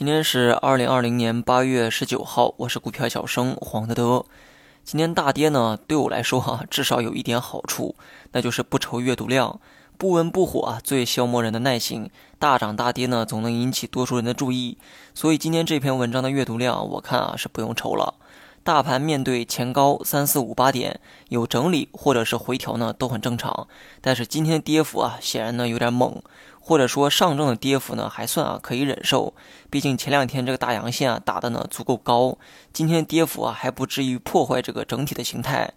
今天是二零二零年八月十九号，我是股票小生黄德德。今天大跌呢，对我来说哈，至少有一点好处，那就是不愁阅读量。不温不火啊，最消磨人的耐心。大涨大跌呢，总能引起多数人的注意。所以今天这篇文章的阅读量，我看啊是不用愁了。大盘面对前高三四五八点有整理或者是回调呢，都很正常。但是今天跌幅啊，显然呢有点猛。或者说上证的跌幅呢还算啊可以忍受，毕竟前两天这个大阳线啊打的呢足够高，今天跌幅啊还不至于破坏这个整体的形态。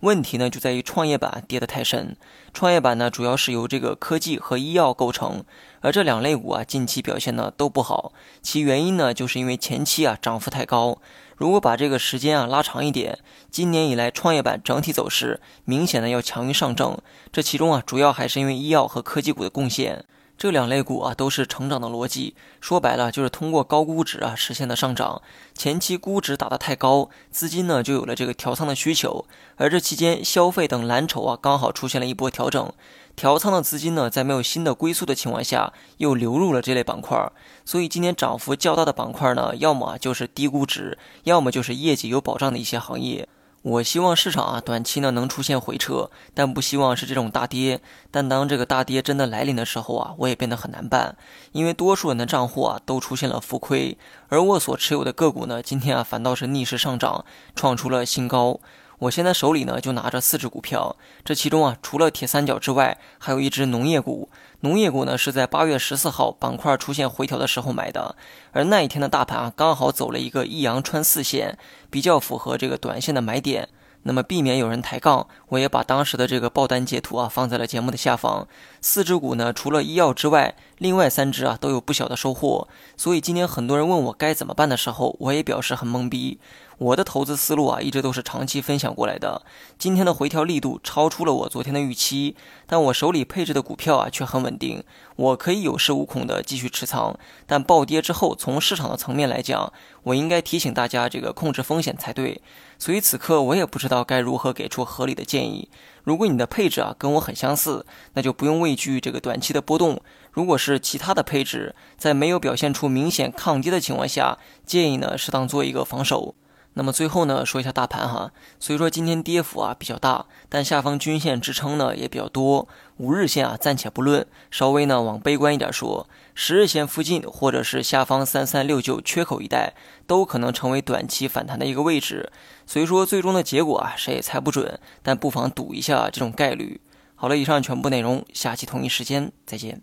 问题呢就在于创业板跌得太深，创业板呢主要是由这个科技和医药构成，而这两类股啊近期表现呢都不好，其原因呢就是因为前期啊涨幅太高。如果把这个时间啊拉长一点，今年以来创业板整体走势明显的要强于上证，这其中啊主要还是因为医药和科技股的贡献。这两类股啊都是成长的逻辑，说白了就是通过高估值啊实现的上涨。前期估值打得太高，资金呢就有了这个调仓的需求，而这期间消费等蓝筹啊刚好出现了一波调整，调仓的资金呢在没有新的归宿的情况下又流入了这类板块，所以今年涨幅较大的板块呢，要么就是低估值，要么就是业绩有保障的一些行业。我希望市场啊，短期呢能出现回撤，但不希望是这种大跌。但当这个大跌真的来临的时候啊，我也变得很难办，因为多数人的账户啊都出现了浮亏，而我所持有的个股呢，今天啊反倒是逆势上涨，创出了新高。我现在手里呢就拿着四只股票，这其中啊除了铁三角之外，还有一只农业股。农业股呢是在八月十四号板块出现回调的时候买的，而那一天的大盘啊刚好走了一个一阳穿四线，比较符合这个短线的买点。那么避免有人抬杠，我也把当时的这个爆单截图啊放在了节目的下方。四只股呢，除了医药之外，另外三只啊都有不小的收获。所以今天很多人问我该怎么办的时候，我也表示很懵逼。我的投资思路啊，一直都是长期分享过来的。今天的回调力度超出了我昨天的预期，但我手里配置的股票啊却很稳定，我可以有恃无恐的继续持仓。但暴跌之后，从市场的层面来讲，我应该提醒大家这个控制风险才对。所以此刻我也不知道该如何给出合理的建议。如果你的配置啊跟我很相似，那就不用畏惧这个短期的波动。如果是其他的配置，在没有表现出明显抗跌的情况下，建议呢适当做一个防守。那么最后呢，说一下大盘哈。所以说今天跌幅啊比较大，但下方均线支撑呢也比较多。五日线啊暂且不论，稍微呢往悲观一点说，十日线附近或者是下方三三六九缺口一带，都可能成为短期反弹的一个位置。所以说最终的结果啊谁也猜不准，但不妨赌一下这种概率。好了，以上全部内容，下期同一时间再见。